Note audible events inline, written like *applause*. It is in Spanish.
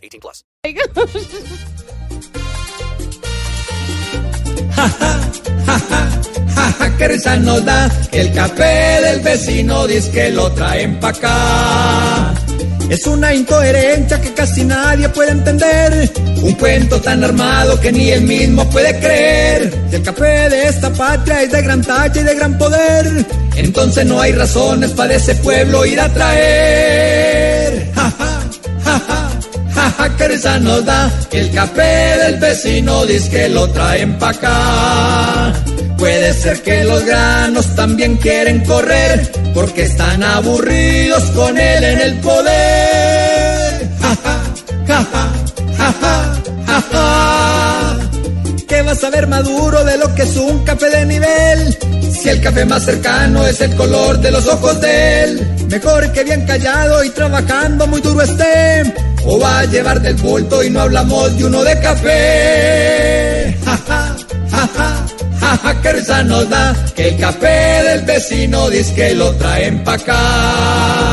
18 plus. *laughs* que risa nos da el café del vecino dice que lo traen pa' acá. Es una incoherencia que casi nadie puede entender. Un cuento tan armado que ni él mismo puede creer. Si el café de esta patria es de gran talla y de gran poder, entonces no hay razones para ese pueblo ir a traer. Nos da el café del vecino dice que lo traen pa' acá. Puede ser que los granos también quieren correr porque están aburridos con él en el poder. Ja, ja, ja. ¿Qué vas a ver Maduro de lo que es un café de nivel? Si el café más cercano es el color de los ojos de él, mejor que bien callado y trabajando muy duro esté. O va a llevar del bulto y no hablamos de uno de café. Ja, ja, ja, ja jaja, que risa nos da que el café del vecino dice que lo traen pa' acá.